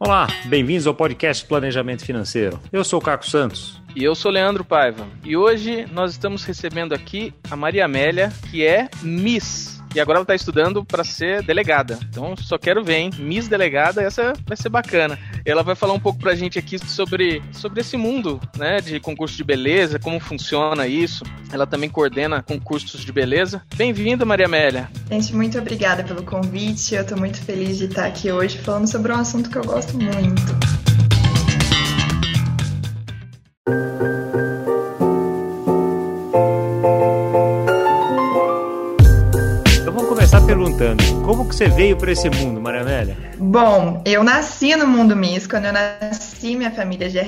Olá, bem-vindos ao podcast Planejamento Financeiro. Eu sou o Caco Santos. E eu sou Leandro Paiva. E hoje nós estamos recebendo aqui a Maria Amélia, que é Miss e agora ela está estudando para ser delegada. Então só quero ver, hein? Miss Delegada, essa vai ser bacana. Ela vai falar um pouco pra gente aqui sobre, sobre esse mundo, né, de concurso de beleza, como funciona isso. Ela também coordena concursos de beleza. Bem-vinda, Maria Amélia. Gente, muito obrigada pelo convite. Eu estou muito feliz de estar aqui hoje falando sobre um assunto que eu gosto muito. Que você veio para esse mundo, Maria Amélia? Bom, eu nasci no mundo Miss. Quando eu nasci, minha família já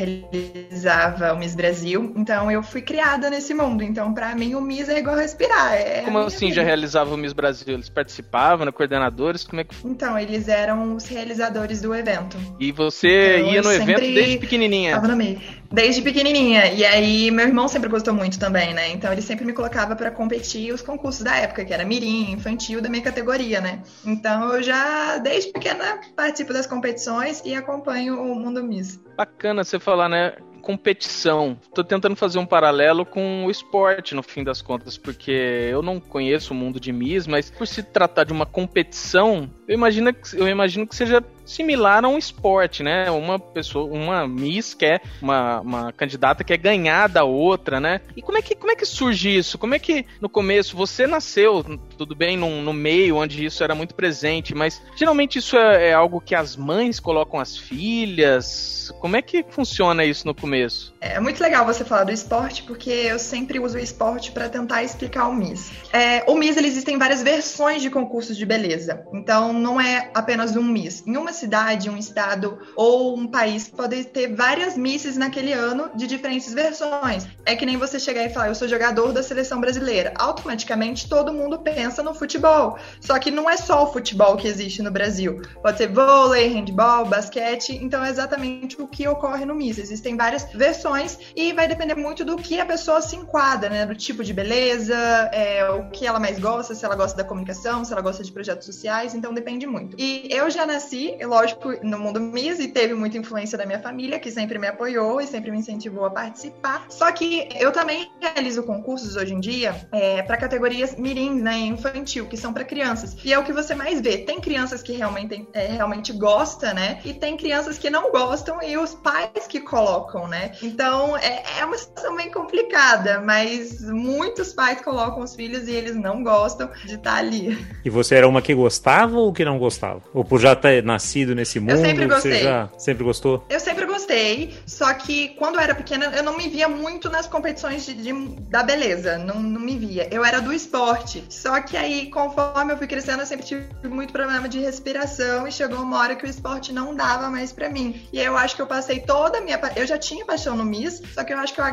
realizava o Miss Brasil, então eu fui criada nesse mundo. Então, para mim, o Miss é igual respirar. É como assim vida. já realizava o Miss Brasil? Eles participavam, né, coordenadores? Como é que... Então, eles eram os realizadores do evento. E você então, ia no evento desde pequenininha? Tava no meio. Desde pequenininha. E aí, meu irmão sempre gostou muito também, né? Então, ele sempre me colocava para competir os concursos da época, que era mirim, infantil, da minha categoria, né? Então, eu já, desde pequena, participo das competições e acompanho o Mundo Miss. Bacana você falar, né? Competição. Tô tentando fazer um paralelo com o esporte, no fim das contas, porque eu não conheço o mundo de Miss, mas por se tratar de uma competição, eu imagino, eu imagino que seja similar a um esporte, né? Uma pessoa, uma Miss quer, uma, uma candidata quer ganhar da outra, né? E como é que, como é que surge isso? Como é que no começo você nasceu, tudo bem, num, no meio onde isso era muito presente, mas geralmente isso é, é algo que as mães colocam as filhas? Como é que funciona isso no começo? É muito legal você falar do esporte, porque eu sempre uso o esporte para tentar explicar o Miss. É, o Miss, existem várias versões de concursos de beleza. Então, não é apenas um Miss. Em uma cidade, um estado ou um país pode ter várias misses naquele ano de diferentes versões. É que nem você chegar e falar, eu sou jogador da seleção brasileira. Automaticamente todo mundo pensa no futebol. Só que não é só o futebol que existe no Brasil. Pode ser vôlei, handball, basquete. Então é exatamente o que ocorre no Miss. Existem várias versões e vai depender muito do que a pessoa se enquadra, né? Do tipo de beleza, é, o que ela mais gosta, se ela gosta da comunicação, se ela gosta de projetos sociais. Então depende muito. E eu já nasci, lógico, no mundo Miss e teve muita influência da minha família, que sempre me apoiou e sempre me incentivou a participar. Só que eu também realizo concursos hoje em dia é, para categorias mirim, né, infantil, que são para crianças. E é o que você mais vê. Tem crianças que realmente, é, realmente gostam, né? E tem crianças que não gostam e os pais que colocam, né? Então é, é uma situação bem complicada, mas muitos pais colocam os filhos e eles não gostam de estar ali. E você era uma que gostava ou que não gostava? Ou por já ter nascido nesse mundo, eu sempre gostei. você já sempre gostou? Eu sempre gostei, só que quando eu era pequena eu não me via muito nas competições de, de, da beleza, não, não me via. Eu era do esporte. Só que aí, conforme eu fui crescendo, eu sempre tive muito problema de respiração e chegou uma hora que o esporte não dava mais para mim. E eu acho que eu passei toda a minha. Eu já tinha paixão no Miss, só que eu acho que eu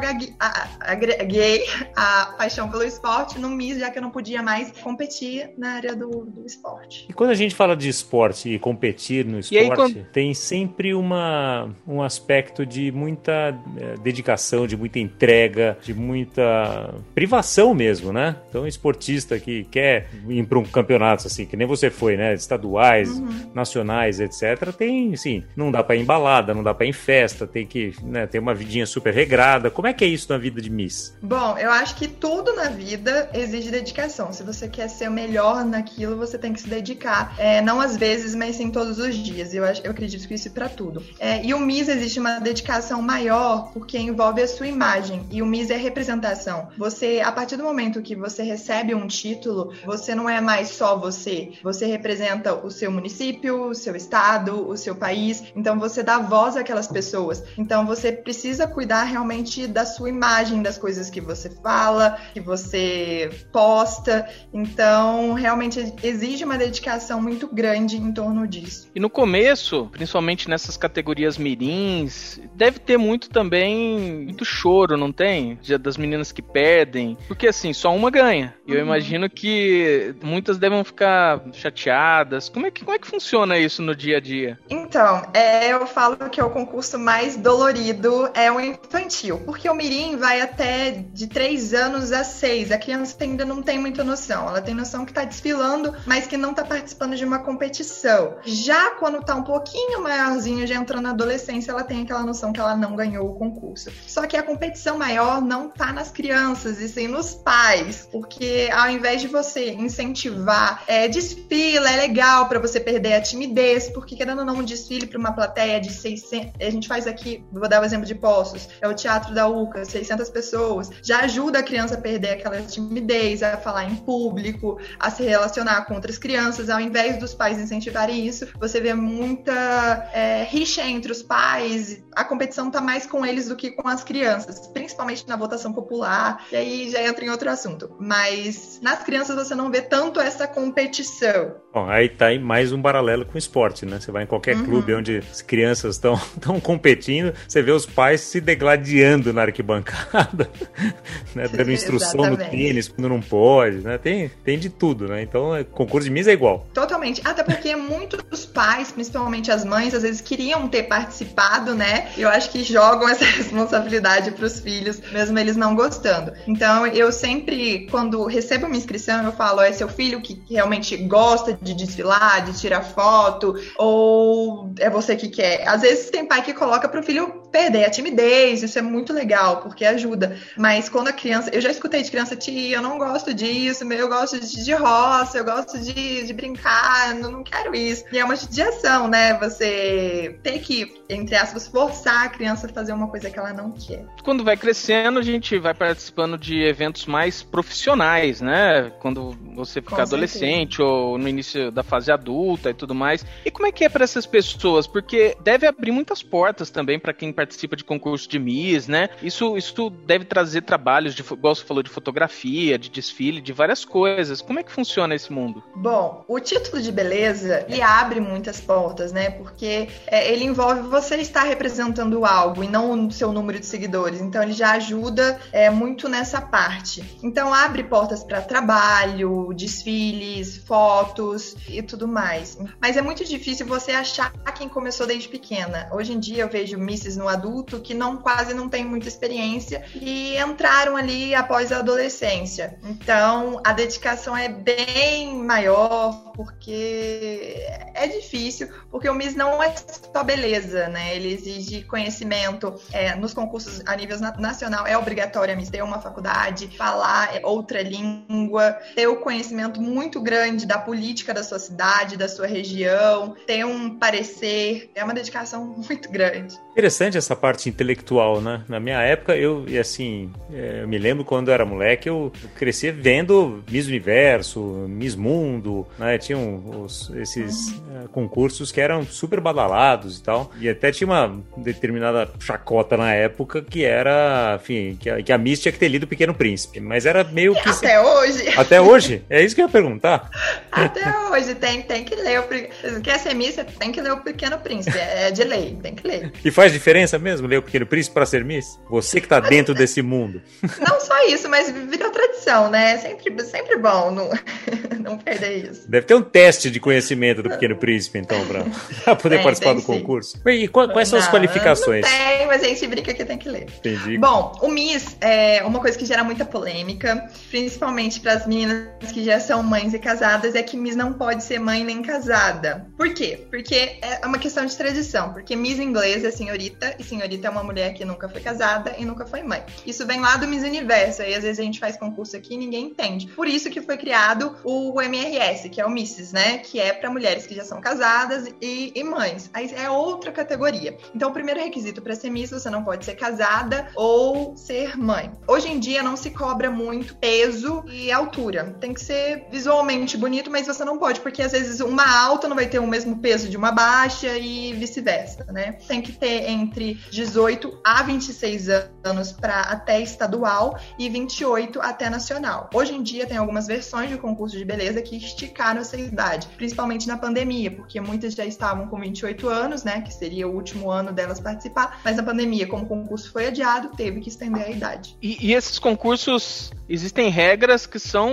agreguei a paixão pelo esporte no Miss, já que eu não podia mais competir na área do, do esporte. E quando a gente fala de esporte e competir no esporte, aí, quando... tem sempre uma, um aspecto de muita é, dedicação, de muita entrega, de muita privação mesmo, né? Então, um esportista que quer ir para um campeonato assim, que nem você foi, né? Estaduais, uhum. nacionais, etc. Tem, sim, não dá para ir em balada, não dá para ir em festa, tem que né, ter uma vidinha super regrada. Como é que é isso na vida de Miss? Bom, eu acho que tudo na vida exige dedicação. Se você quer ser o melhor naquilo, você tem que se dedicar. É, não às vezes, mas sim todos os dias. Eu, eu acredito que isso é para tudo. É, e o Miss existe uma dedicação maior porque envolve a sua imagem. E o Miss é representação. Você, a partir do momento que você recebe um título, você não é mais só você. Você representa o seu município, o seu estado, o seu país. Então você dá voz àquelas pessoas. Então você precisa cuidar realmente da sua imagem, das coisas que você fala, que você posta. Então realmente exige uma dedicação muito grande em torno disso. E no começo, principalmente nessas categorias mirins, deve ter muito também muito choro, não tem? Das meninas que perdem. Porque assim, só uma ganha. E eu uhum. imagino que muitas devem ficar chateadas. Como é que, como é que funciona isso no dia a dia? Então, é, eu falo que é o concurso mais dolorido é o infantil. Porque o Mirim vai até de 3 anos a 6. A criança ainda não tem muita noção. Ela tem noção que está desfilando, mas que não está participando de uma competição. Já quando tá um pouquinho maiorzinho, já entrando na adolescência, ela tem aquela noção que ela não ganhou o concurso. Só que a competição maior não tá nas crianças, e sim nos pais. Porque ao invés de você incentivar, é, desfila, é legal para você perder a timidez, porque querendo ou não, um desfile para uma plateia de 600. A gente faz aqui, vou dar o exemplo de Poços, é o Teatro da UCA, 600 pessoas. Já ajuda a criança a perder aquela timidez, a falar em público, a se relacionar com outras crianças. Ao invés dos pais incentivarem isso, você vê muita é, rixa entre os pais. A competição tá mais com eles do que com as crianças, principalmente na votação popular. E aí já entra em outro assunto. Mas nas crianças você não vê tanto essa competição. Bom, aí tá aí mais um paralelo com o esporte, né? Você vai em qualquer uhum. Clube onde as crianças estão competindo, você vê os pais se degladiando na arquibancada, né? Dando instrução no tênis quando não pode, né? Tem, tem de tudo, né? Então, é, concurso de misa é igual. Totalmente. Até porque muitos pais, principalmente as mães, às vezes queriam ter participado, né? Eu acho que jogam essa responsabilidade para os filhos, mesmo eles não gostando. Então, eu sempre, quando recebo uma inscrição, eu falo: é seu filho que realmente gosta de desfilar, de tirar foto, ou é você que quer? Às vezes tem pai que coloca para o filho perder a timidez, isso é muito legal, porque ajuda. Mas quando a criança. Eu já escutei de criança, tia, eu não gosto disso, eu gosto de, de roça, eu gosto de, de brincar, eu não quero isso. E é uma judiação, né? Você ter que, entre aspas, forçar a criança a fazer uma coisa que ela não quer. Quando vai crescendo, a gente vai participando de eventos mais profissionais, né? Quando você fica adolescente ou no início da fase adulta e tudo mais. E como é que é para essas pessoas? Porque deve abrir muitas portas também para quem participa de concurso de Miss, né? Isso, isso deve trazer trabalhos, de, igual você falou, de fotografia, de desfile, de várias coisas. Como é que funciona esse mundo? Bom, o título de beleza, ele abre muitas portas, né? Porque é, ele envolve você estar representando algo e não o seu número de seguidores. Então, ele já ajuda é, muito nessa parte. Então, abre portas para trabalho, desfiles, fotos e tudo mais. Mas é muito difícil você achar quem começou desde pequena. Hoje em dia, eu vejo misses no adulto que não quase não tem muita experiência e entraram ali após a adolescência. Então, a dedicação é bem maior porque é difícil, porque o MIS não é só beleza, né? Ele exige conhecimento é, nos concursos a nível nacional, é obrigatório a MIS ter uma faculdade, falar outra língua, ter o conhecimento muito grande da política da sua cidade, da sua região, ter um parecer, é uma dedicação muito grande. Interessante essa parte intelectual, né? Na minha época, eu, assim, é, eu me lembro quando eu era moleque, eu crescia vendo Miss Universo, Miss Mundo, né? Tinham os, esses uh, concursos que eram super badalados e tal. E até tinha uma determinada chacota na época que era, enfim, que a, que a Miss tinha que ter lido o Pequeno Príncipe. Mas era meio que. Até hoje? Até hoje? É isso que eu ia perguntar. Até hoje, tem, tem que ler. O... Quer ser Miss, tem que ler o Pequeno Príncipe. É de lei, tem que ler. E faz diferença mesmo ler o Pequeno Príncipe para ser Miss? Você que tá dentro desse mundo. Não só isso, mas virou tradição, né? Sempre, sempre bom não, não perder isso. Deve ter um teste de conhecimento do Pequeno Príncipe, então, para poder tem, participar tem, do sim. concurso. E quais, quais são as qualificações? Não tem, mas a gente brinca que tem que ler. Entendi. Bom, o Miss é uma coisa que gera muita polêmica, principalmente para as meninas que já são mães e casadas, é que Miss não pode ser mãe nem casada. Por quê? Porque é uma questão de tradição. Porque Miss inglês é senhorita, e senhorita é uma mulher que nunca foi casada e nunca foi mãe. Isso vem lá do Miss Universo, aí às vezes a gente faz concurso aqui e ninguém entende. Por isso que foi criado o MRS, que é o Misses, né? Que é para mulheres que já são casadas e, e, mães. Aí é outra categoria. Então, o primeiro requisito para ser Miss, você não pode ser casada ou ser mãe. Hoje em dia não se cobra muito peso e altura. Tem que ser visualmente bonito, mas você não pode, porque às vezes uma alta não vai ter o mesmo peso de uma baixa e vice-versa, né? Tem que ter entre 18 a 26 anos para até estadual e 28 até nacional. Hoje em dia tem algumas versões de concurso de beleza que esticaram essa idade, principalmente na pandemia, porque muitas já estavam com 28 anos, né, que seria o último ano delas participar, mas na pandemia, como o concurso foi adiado, teve que estender a idade. E, e esses concursos existem regras que são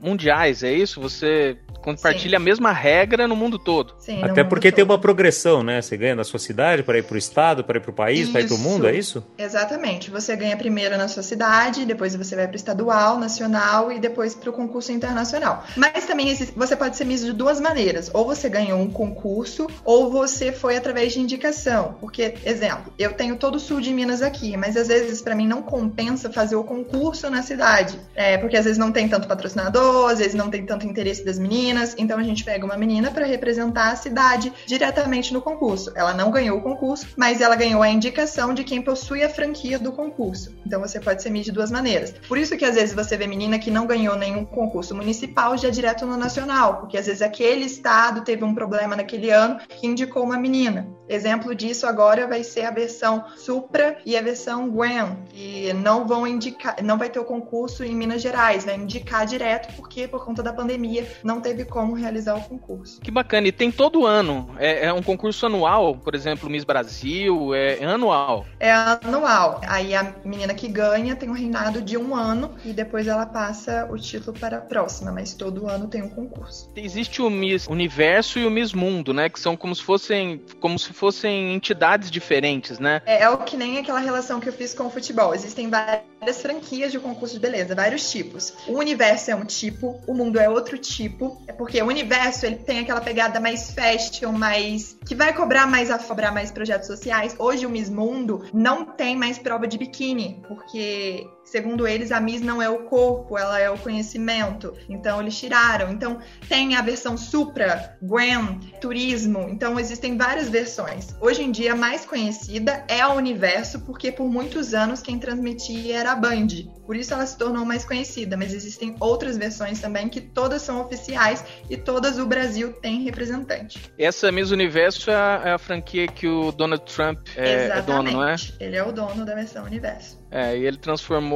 mundiais, é isso? Você compartilha Sim. a mesma regra no mundo todo. Sim, Até porque todo. tem uma progressão, né? Você ganha na sua cidade para ir para o estado, para ir para o país, para ir para o mundo, é isso? Exatamente. Você ganha primeiro na sua cidade, depois você vai para o estadual, nacional e depois para o concurso internacional. Mas também você pode ser misto de duas maneiras. Ou você ganhou um concurso, ou você foi através de indicação. Porque, exemplo, eu tenho todo o sul de Minas aqui, mas às vezes para mim não compensa fazer o concurso na cidade. É, porque às vezes não tem tanto patrocinador, às vezes não tem tanto interesse das meninas. Então a gente pega uma menina para representar a cidade diretamente no concurso. Ela não ganhou o concurso, mas ela ganhou a indicação de quem possui a franquia do concurso. Então você pode ser mídia de duas maneiras. Por isso que às vezes você vê menina que não ganhou nenhum concurso municipal já direto no nacional, porque às vezes aquele estado teve um problema naquele ano que indicou uma menina. Exemplo disso agora vai ser a versão Supra e a versão Gwen, que não vão indicar, não vai ter o concurso em Minas Gerais, vai indicar direto porque por conta da pandemia não teve como realizar o concurso. Que bacana, e tem todo ano. É, é um concurso anual, por exemplo, Miss Brasil, é, é anual. É anual. Aí a menina que ganha tem um reinado de um ano e depois ela passa o título para a próxima, mas todo ano tem um concurso. Existe o Miss Universo e o Miss Mundo, né? Que são como se fossem como se fossem entidades diferentes, né? É, é o que nem aquela relação que eu fiz com o futebol. Existem várias franquias de concurso de beleza, vários tipos. O universo é um tipo, o mundo é outro tipo. É porque o universo ele tem aquela pegada mais fashion, mais que vai cobrar mais a cobrar mais projetos sociais. Hoje o Miss Mundo não tem mais prova de biquíni, porque segundo eles, a Miss não é o corpo, ela é o conhecimento. Então eles tiraram. Então tem a versão Supra, Gwen, Turismo. Então existem várias versões. Hoje em dia a mais conhecida é a Universo, porque por muitos anos quem transmitia era a Band. Por isso ela se tornou mais conhecida, mas existem outras versões também que todas são oficiais e todas o Brasil tem representante. Essa Miss Universo é a, é a franquia que o Donald Trump é, é dono, não é? Ele é o dono da versão Universo. É, e ele transformou.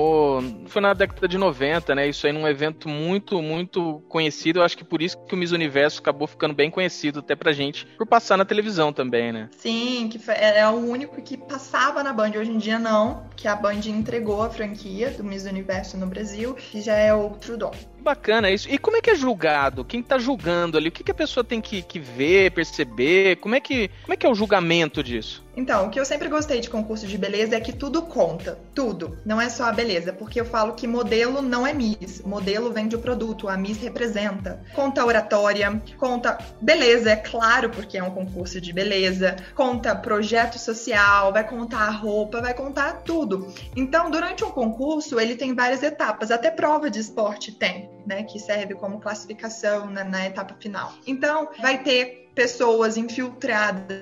Foi na década de 90, né? Isso aí num evento muito, muito conhecido. Eu acho que por isso que o Miss Universo acabou ficando bem conhecido até pra gente, por passar na televisão também, né? Sim, que é, é o único que passava na Band. Hoje em dia não, que a Band entregou a franquia do Miss Universo no Brasil, que já é outro dono. Bacana isso. E como é que é julgado? Quem tá julgando ali? O que, que a pessoa tem que, que ver, perceber? Como é, que, como é que é o julgamento disso? Então, o que eu sempre gostei de concurso de beleza é que tudo conta. Tudo. Não é só a beleza. Porque eu falo que modelo não é Miss. Modelo vende o produto. A Miss representa. Conta oratória, conta beleza, é claro, porque é um concurso de beleza. Conta projeto social, vai contar a roupa, vai contar tudo. Então, durante um concurso, ele tem várias etapas. Até prova de esporte tem né, que serve como classificação na, na etapa final. Então, vai ter pessoas infiltradas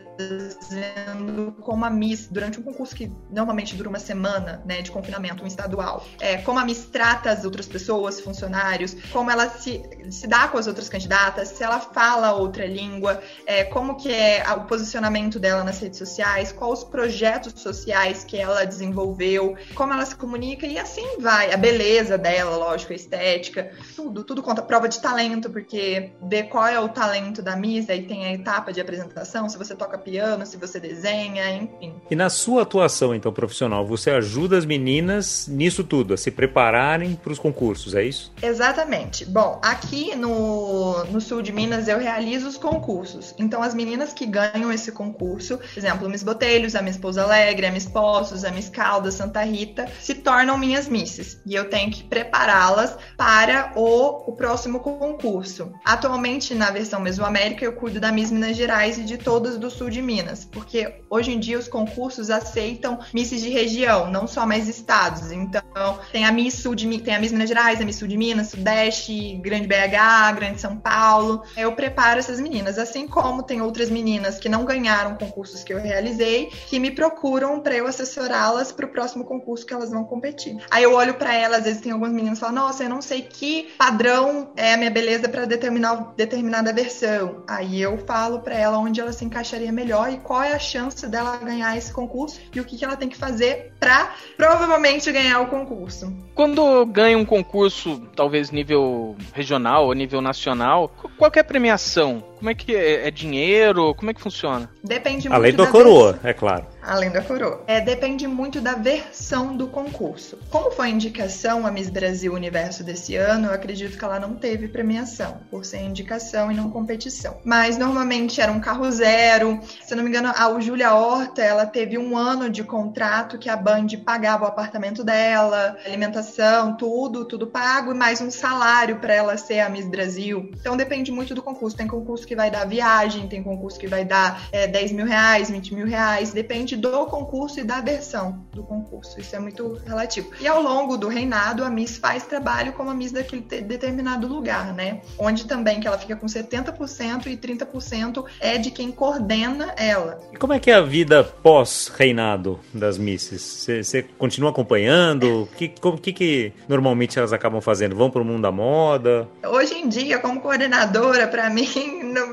como a Miss, durante um concurso que normalmente dura uma semana, né, de confinamento, um estadual, é, como a Miss trata as outras pessoas, funcionários, como ela se, se dá com as outras candidatas, se ela fala outra língua, é, como que é o posicionamento dela nas redes sociais, quais os projetos sociais que ela desenvolveu, como ela se comunica e assim vai. A beleza dela, lógico, a estética, tudo, tudo conta prova de talento, porque ver qual é o talento da Miss, aí tem a etapa de apresentação, se você toca piano, se você desenha, enfim. E na sua atuação, então, profissional, você ajuda as meninas nisso tudo, a se prepararem para os concursos, é isso? Exatamente. Bom, aqui no, no sul de Minas eu realizo os concursos. Então, as meninas que ganham esse concurso, por exemplo, Miss Botelhos, a Miss Pouso Alegre, a Miss Poços, a Miss Caldas, Santa Rita, se tornam minhas misses. E eu tenho que prepará-las para o, o próximo concurso. Atualmente, na versão Mesoamérica, eu cuido da Miss Minas Gerais e de todas do sul de Minas, porque hoje em dia os concursos aceitam misses de região, não só mais estados. Então, tem a Miss Sul de tem a Miss Minas Gerais, a Miss Sul de Minas, Sudeste, Grande BH, Grande São Paulo. Eu preparo essas meninas, assim como tem outras meninas que não ganharam concursos que eu realizei, que me procuram para eu assessorá-las para o próximo concurso que elas vão competir. Aí eu olho para elas, às vezes tem algumas meninas que falam: "Nossa, eu não sei que padrão é a minha beleza para determinar determinada versão". Aí eu falo para ela onde ela se encaixaria melhor e qual é a chance dela ganhar esse concurso e o que, que ela tem que fazer para provavelmente ganhar o concurso. Quando ganha um concurso, talvez nível regional ou nível nacional, qual é premiação? Como é que é? É dinheiro? Como é que funciona? Depende muito Além da, da coroa, é claro além da coroa. É, depende muito da versão do concurso. Como foi a indicação a Miss Brasil Universo desse ano, eu acredito que ela não teve premiação, por ser indicação e não competição. Mas normalmente era um carro zero. Se eu não me engano, a Júlia Horta, ela teve um ano de contrato que a Band pagava o apartamento dela, alimentação, tudo, tudo pago, e mais um salário para ela ser a Miss Brasil. Então depende muito do concurso. Tem concurso que vai dar viagem, tem concurso que vai dar é, 10 mil reais, 20 mil reais, depende do concurso e da versão do concurso. Isso é muito relativo. E ao longo do reinado, a Miss faz trabalho como a Miss daquele determinado lugar, né? Onde também que ela fica com 70% e 30% é de quem coordena ela. E como é que é a vida pós-reinado das Misses? Você continua acompanhando? O que, que, que normalmente elas acabam fazendo? Vão para o mundo da moda? Hoje em dia, como coordenadora, para mim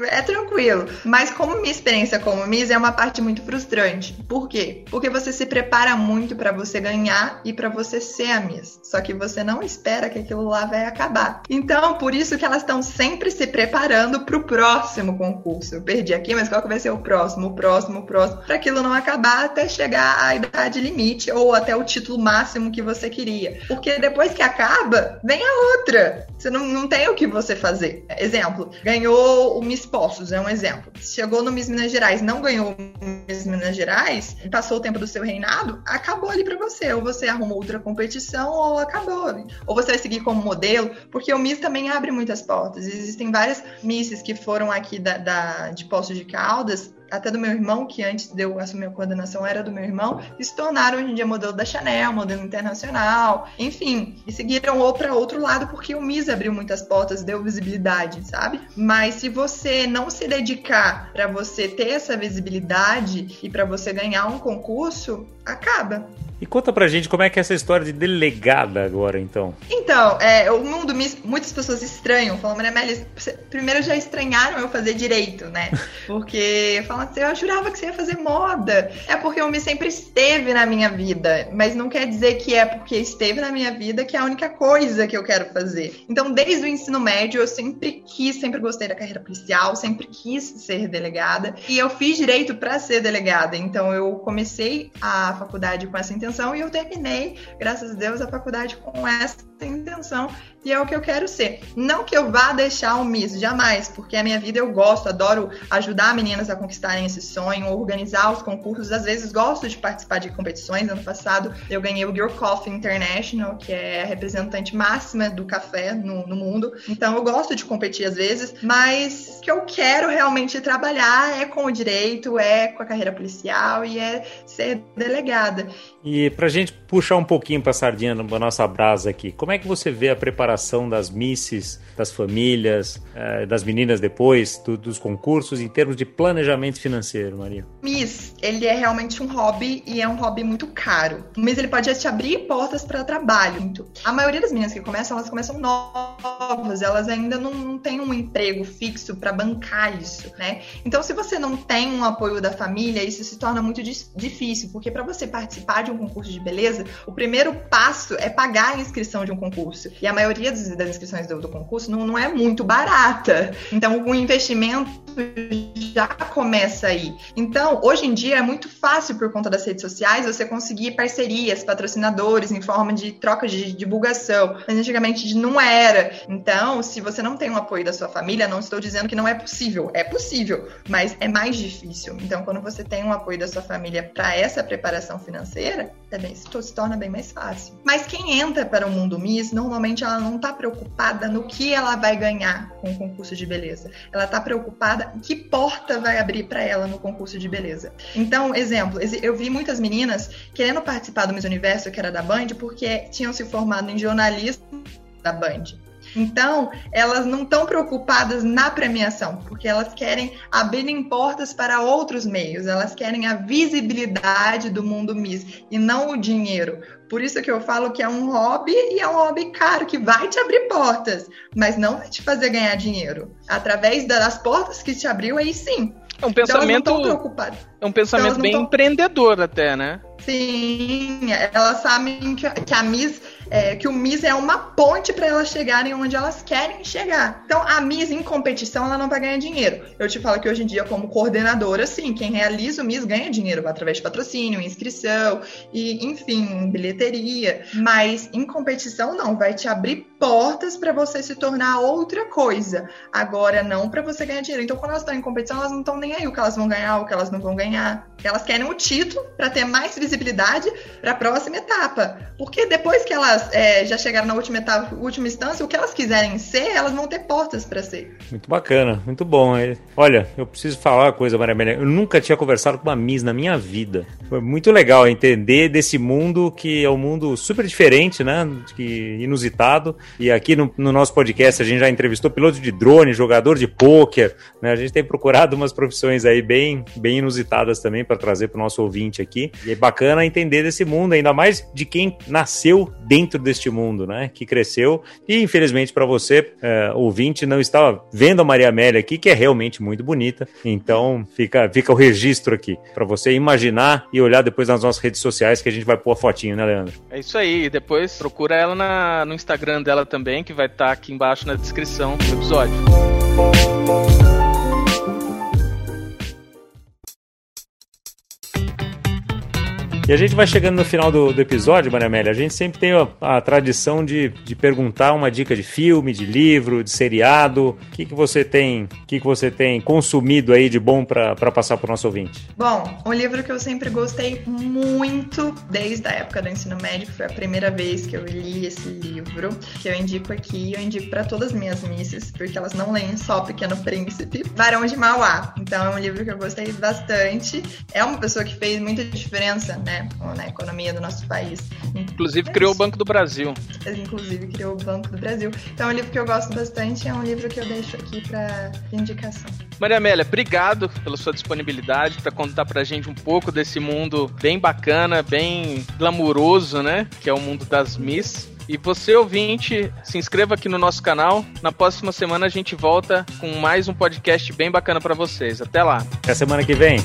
é tranquilo. Mas como minha experiência como Miss é uma parte muito frustrante por quê? Porque você se prepara muito para você ganhar e para você ser a Miss. Só que você não espera que aquilo lá vai acabar. Então, por isso que elas estão sempre se preparando para o próximo concurso. Eu perdi aqui, mas qual que vai ser o próximo, o próximo, o próximo, para aquilo não acabar até chegar à idade limite ou até o título máximo que você queria. Porque depois que acaba, vem a outra. Você não, não tem o que você fazer. Exemplo, ganhou o Miss Poços, é um exemplo. Chegou no Miss Minas Gerais, não ganhou o Miss Minas Gerais, passou o tempo do seu reinado, acabou ali para você. Ou você arruma outra competição ou acabou. Ou você vai seguir como modelo, porque o Miss também abre muitas portas. Existem várias Misses que foram aqui da, da de Poços de Caldas até do meu irmão, que antes de eu assumir a coordenação era do meu irmão, e se tornaram hoje em dia modelo da Chanel, modelo internacional, enfim, e seguiram ou para outro lado porque o MIS abriu muitas portas, deu visibilidade, sabe? Mas se você não se dedicar para você ter essa visibilidade e para você ganhar um concurso, acaba. E conta pra gente como é que é essa história de delegada agora, então. Então, é, o mundo, muitas pessoas estranham, falam, Maria Amélia, primeiro já estranharam eu fazer direito, né? Porque falam assim, eu jurava que você ia fazer moda. É porque o Mi sempre esteve na minha vida, mas não quer dizer que é porque esteve na minha vida que é a única coisa que eu quero fazer. Então, desde o ensino médio, eu sempre quis, sempre gostei da carreira policial, sempre quis ser delegada. E eu fiz direito para ser delegada. Então, eu comecei a faculdade com essa intenção e eu terminei, graças a Deus, a faculdade com essa intenção e é o que eu quero ser. Não que eu vá deixar o Miss, jamais, porque a minha vida eu gosto, adoro ajudar meninas a conquistarem esse sonho, organizar os concursos, às vezes gosto de participar de competições. Ano passado eu ganhei o Girl Coffee International, que é a representante máxima do café no, no mundo. Então eu gosto de competir às vezes, mas o que eu quero realmente trabalhar é com o direito, é com a carreira policial e é ser delegada. E pra gente puxar um pouquinho pra sardinha na nossa brasa aqui, como é que você vê a preparação das misses, das famílias, eh, das meninas depois, do, dos concursos, em termos de planejamento financeiro, Maria? Miss, ele é realmente um hobby e é um hobby muito caro. Miss ele pode te abrir portas para trabalho. A maioria das meninas que começam, elas começam novas, elas ainda não, não têm um emprego fixo para bancar isso, né? Então, se você não tem um apoio da família, isso se torna muito difícil, porque para você participar de um concurso de beleza, o primeiro passo é pagar a inscrição de um concurso. E a maioria das inscrições do, do concurso não, não é muito barata. Então, o investimento já começa aí. Então, hoje em dia é muito fácil, por conta das redes sociais, você conseguir parcerias, patrocinadores em forma de troca de divulgação. Mas antigamente não era. Então, se você não tem o apoio da sua família, não estou dizendo que não é possível. É possível, mas é mais difícil. Então, quando você tem o apoio da sua família para essa preparação financeira, também se torna bem mais fácil. Mas quem entra para o mundo Miss, normalmente ela não está preocupada no que ela vai ganhar com o concurso de beleza. Ela está preocupada que porta vai abrir para ela no concurso de beleza. Então, exemplo, eu vi muitas meninas querendo participar do Miss Universo, que era da Band, porque tinham se formado em jornalismo da Band. Então, elas não estão preocupadas na premiação, porque elas querem abrir portas para outros meios, elas querem a visibilidade do mundo Miss e não o dinheiro. Por isso que eu falo que é um hobby e é um hobby caro, que vai te abrir portas, mas não vai te fazer ganhar dinheiro. Através das portas que te abriu, aí sim. É um pensamento. Então, é um pensamento então, bem tão... empreendedor até, né? Sim, elas sabem que, que a Miss é, que o Miss é uma ponte para elas chegarem onde elas querem chegar. Então, a Miss em competição, ela não vai ganhar dinheiro. Eu te falo que hoje em dia, como coordenadora, sim, quem realiza o Miss ganha dinheiro através de patrocínio, inscrição e, enfim, bilheteria. Mas em competição, não, vai te abrir portas para você se tornar outra coisa. Agora, não para você ganhar dinheiro. Então, quando elas estão em competição, elas não estão nem aí o que elas vão ganhar, o que elas não vão ganhar. Elas querem o título para ter mais visibilidade para a próxima etapa. Porque depois que elas é, já chegaram na última etapa, última instância, o que elas quiserem ser, elas vão ter portas para ser. Muito bacana, muito bom. Olha, eu preciso falar uma coisa, Maria Amélia. Eu nunca tinha conversado com uma Miss na minha vida. Foi muito legal entender desse mundo que é um mundo super diferente, né? Que inusitado. E aqui no, no nosso podcast a gente já entrevistou piloto de drone, jogador de pôquer, né? A gente tem procurado umas profissões aí bem, bem inusitadas também para trazer para o nosso ouvinte aqui. E é bacana entender desse mundo, ainda mais de quem nasceu dentro deste mundo, né? Que cresceu. E infelizmente para você, é, ouvinte, não estava vendo a Maria Amélia aqui, que é realmente muito bonita. Então fica, fica o registro aqui para você imaginar e olhar depois nas nossas redes sociais que a gente vai pôr a fotinho, né, Leandro? É isso aí. Depois procura ela na, no Instagram dela também, que vai estar tá aqui embaixo na descrição do episódio. E a gente vai chegando no final do, do episódio, Maria Amélia. A gente sempre tem a, a, tradição de, de perguntar uma dica de filme, de livro, de seriado. O que, que você tem, que, que você tem consumido aí de bom para passar para o nosso ouvinte? Bom, um livro que eu sempre gostei muito desde a época do ensino médio, foi a primeira vez que eu li esse livro, que eu indico aqui, eu indico para todas as minhas misses, porque elas não leem só Pequeno Príncipe, Barão de Mauá. Então é um livro que eu gostei bastante. É uma pessoa que fez muita diferença, né? Né, na economia do nosso país. Inclusive criou o Banco do Brasil. Inclusive criou o Banco do Brasil. Então é um livro que eu gosto bastante, é um livro que eu deixo aqui para indicação. Maria Amélia, obrigado pela sua disponibilidade para contar pra gente um pouco desse mundo bem bacana, bem glamuroso, né, que é o mundo das Miss. E você, ouvinte, se inscreva aqui no nosso canal. Na próxima semana a gente volta com mais um podcast bem bacana para vocês. Até lá. Até semana que vem.